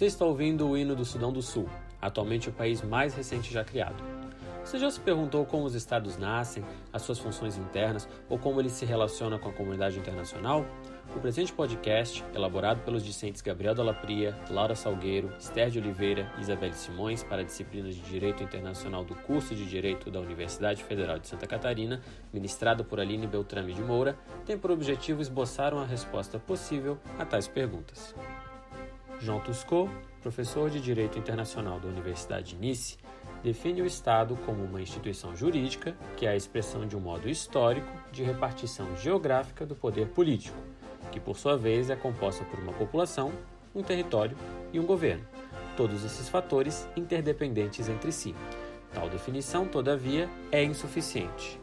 Você está ouvindo o hino do Sudão do Sul, atualmente o país mais recente já criado. Você já se perguntou como os estados nascem, as suas funções internas ou como eles se relacionam com a comunidade internacional? O presente podcast, elaborado pelos discentes Gabriel Dallapria, Laura Salgueiro, Esther de Oliveira e Isabelle Simões para a disciplina de Direito Internacional do curso de Direito da Universidade Federal de Santa Catarina, ministrado por Aline Beltrame de Moura, tem por objetivo esboçar uma resposta possível a tais perguntas. Jean Tuscot, professor de Direito Internacional da Universidade de Nice, define o Estado como uma instituição jurídica que é a expressão de um modo histórico de repartição geográfica do poder político, que por sua vez é composta por uma população, um território e um governo, todos esses fatores interdependentes entre si. Tal definição, todavia, é insuficiente.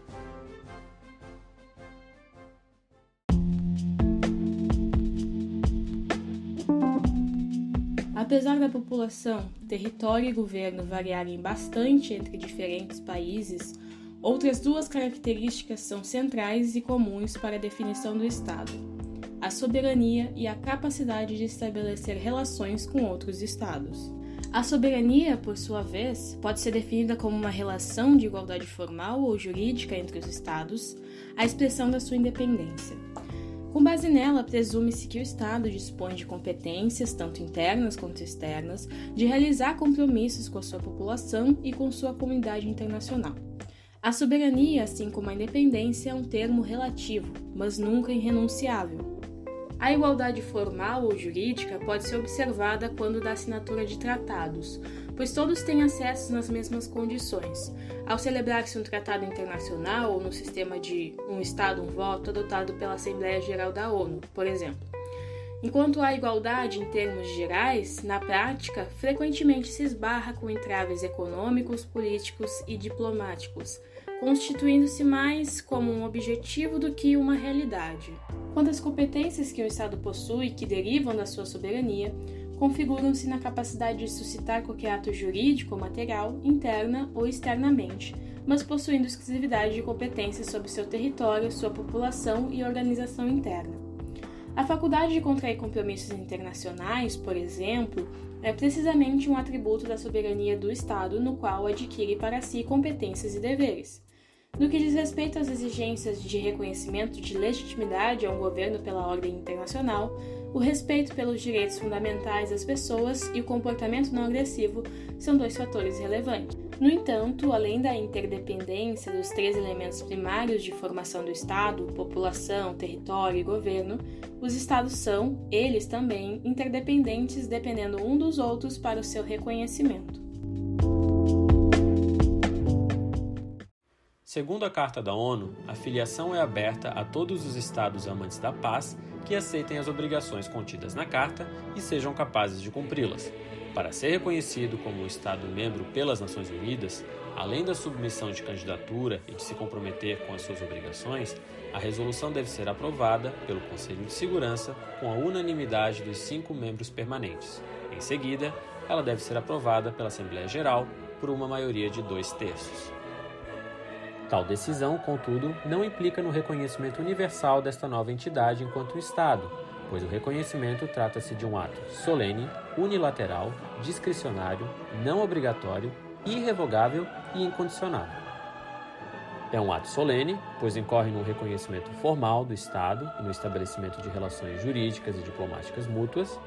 Apesar da população, território e governo variarem bastante entre diferentes países, outras duas características são centrais e comuns para a definição do Estado: a soberania e a capacidade de estabelecer relações com outros Estados. A soberania, por sua vez, pode ser definida como uma relação de igualdade formal ou jurídica entre os Estados, a expressão da sua independência. Com base nela, presume-se que o Estado dispõe de competências, tanto internas quanto externas, de realizar compromissos com a sua população e com sua comunidade internacional. A soberania, assim como a independência, é um termo relativo, mas nunca irrenunciável. A igualdade formal ou jurídica pode ser observada quando da assinatura de tratados, pois todos têm acesso nas mesmas condições. Ao celebrar-se um tratado internacional ou no sistema de um Estado, um voto adotado pela Assembleia Geral da ONU, por exemplo. Enquanto há igualdade em termos gerais, na prática, frequentemente se esbarra com entraves econômicos, políticos e diplomáticos, constituindo-se mais como um objetivo do que uma realidade. Quanto às competências que o Estado possui, que derivam da sua soberania, configuram-se na capacidade de suscitar qualquer ato jurídico ou material, interna ou externamente, mas possuindo exclusividade de competências sobre seu território, sua população e organização interna. A faculdade de contrair compromissos internacionais, por exemplo, é precisamente um atributo da soberania do Estado no qual adquire para si competências e deveres. No que diz respeito às exigências de reconhecimento de legitimidade a um governo pela ordem internacional, o respeito pelos direitos fundamentais das pessoas e o comportamento não agressivo são dois fatores relevantes. No entanto, além da interdependência dos três elementos primários de formação do Estado população, território e governo os Estados são, eles também, interdependentes dependendo um dos outros para o seu reconhecimento. Segundo a Carta da ONU, a filiação é aberta a todos os Estados amantes da paz que aceitem as obrigações contidas na Carta e sejam capazes de cumpri-las. Para ser reconhecido como um Estado-membro pelas Nações Unidas, além da submissão de candidatura e de se comprometer com as suas obrigações, a resolução deve ser aprovada pelo Conselho de Segurança com a unanimidade dos cinco membros permanentes. Em seguida, ela deve ser aprovada pela Assembleia Geral por uma maioria de dois terços. Tal decisão, contudo, não implica no reconhecimento universal desta nova entidade enquanto Estado, pois o reconhecimento trata-se de um ato solene, unilateral, discricionário, não obrigatório, irrevogável e incondicional. É um ato solene, pois incorre no reconhecimento formal do Estado e no estabelecimento de relações jurídicas e diplomáticas mútuas.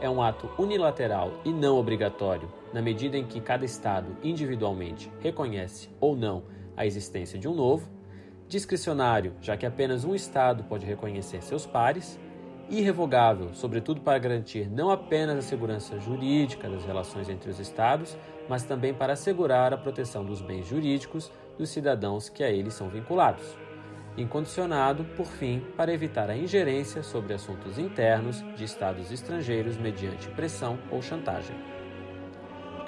É um ato unilateral e não obrigatório, na medida em que cada Estado individualmente reconhece ou não a existência de um novo, discricionário, já que apenas um Estado pode reconhecer seus pares, irrevogável, sobretudo para garantir não apenas a segurança jurídica das relações entre os Estados, mas também para assegurar a proteção dos bens jurídicos dos cidadãos que a eles são vinculados. Incondicionado, por fim, para evitar a ingerência sobre assuntos internos de Estados estrangeiros mediante pressão ou chantagem.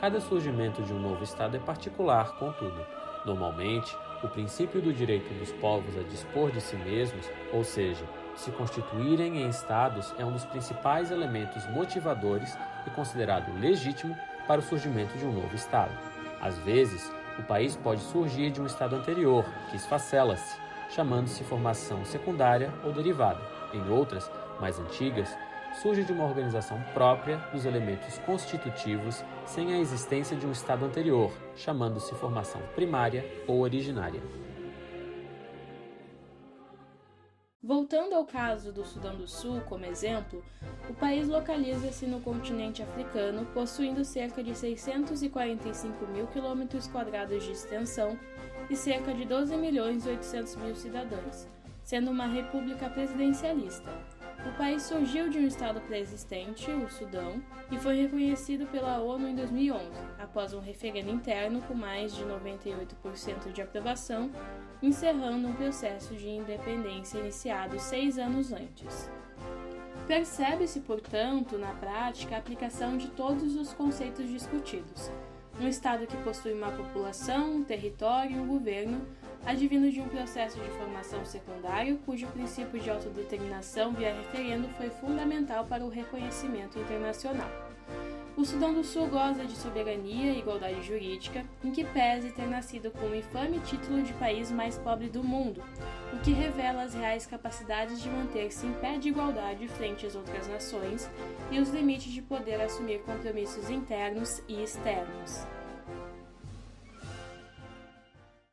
Cada surgimento de um novo Estado é particular, contudo, Normalmente, o princípio do direito dos povos a dispor de si mesmos, ou seja, se constituírem em estados, é um dos principais elementos motivadores e considerado legítimo para o surgimento de um novo estado. Às vezes, o país pode surgir de um estado anterior, que esfacela-se, chamando-se formação secundária ou derivada. Em outras, mais antigas, surge de uma organização própria dos elementos constitutivos sem a existência de um Estado anterior, chamando-se formação primária ou originária. Voltando ao caso do Sudão do Sul como exemplo, o país localiza-se no continente africano, possuindo cerca de 645 mil quilômetros quadrados de extensão e cerca de 12 milhões e 800 mil cidadãos, sendo uma república presidencialista. O país surgiu de um estado pré-existente, o Sudão, e foi reconhecido pela ONU em 2011, após um referendo interno com mais de 98% de aprovação, encerrando um processo de independência iniciado seis anos antes. Percebe-se, portanto, na prática, a aplicação de todos os conceitos discutidos, um Estado que possui uma população, um território e um governo, advindo de um processo de formação secundário cujo princípio de autodeterminação via referendo foi fundamental para o reconhecimento internacional. O Sudão do Sul goza de soberania e igualdade jurídica, em que pese ter nascido com o infame título de país mais pobre do mundo, o que revela as reais capacidades de manter-se em pé de igualdade frente às outras nações e os limites de poder assumir compromissos internos e externos.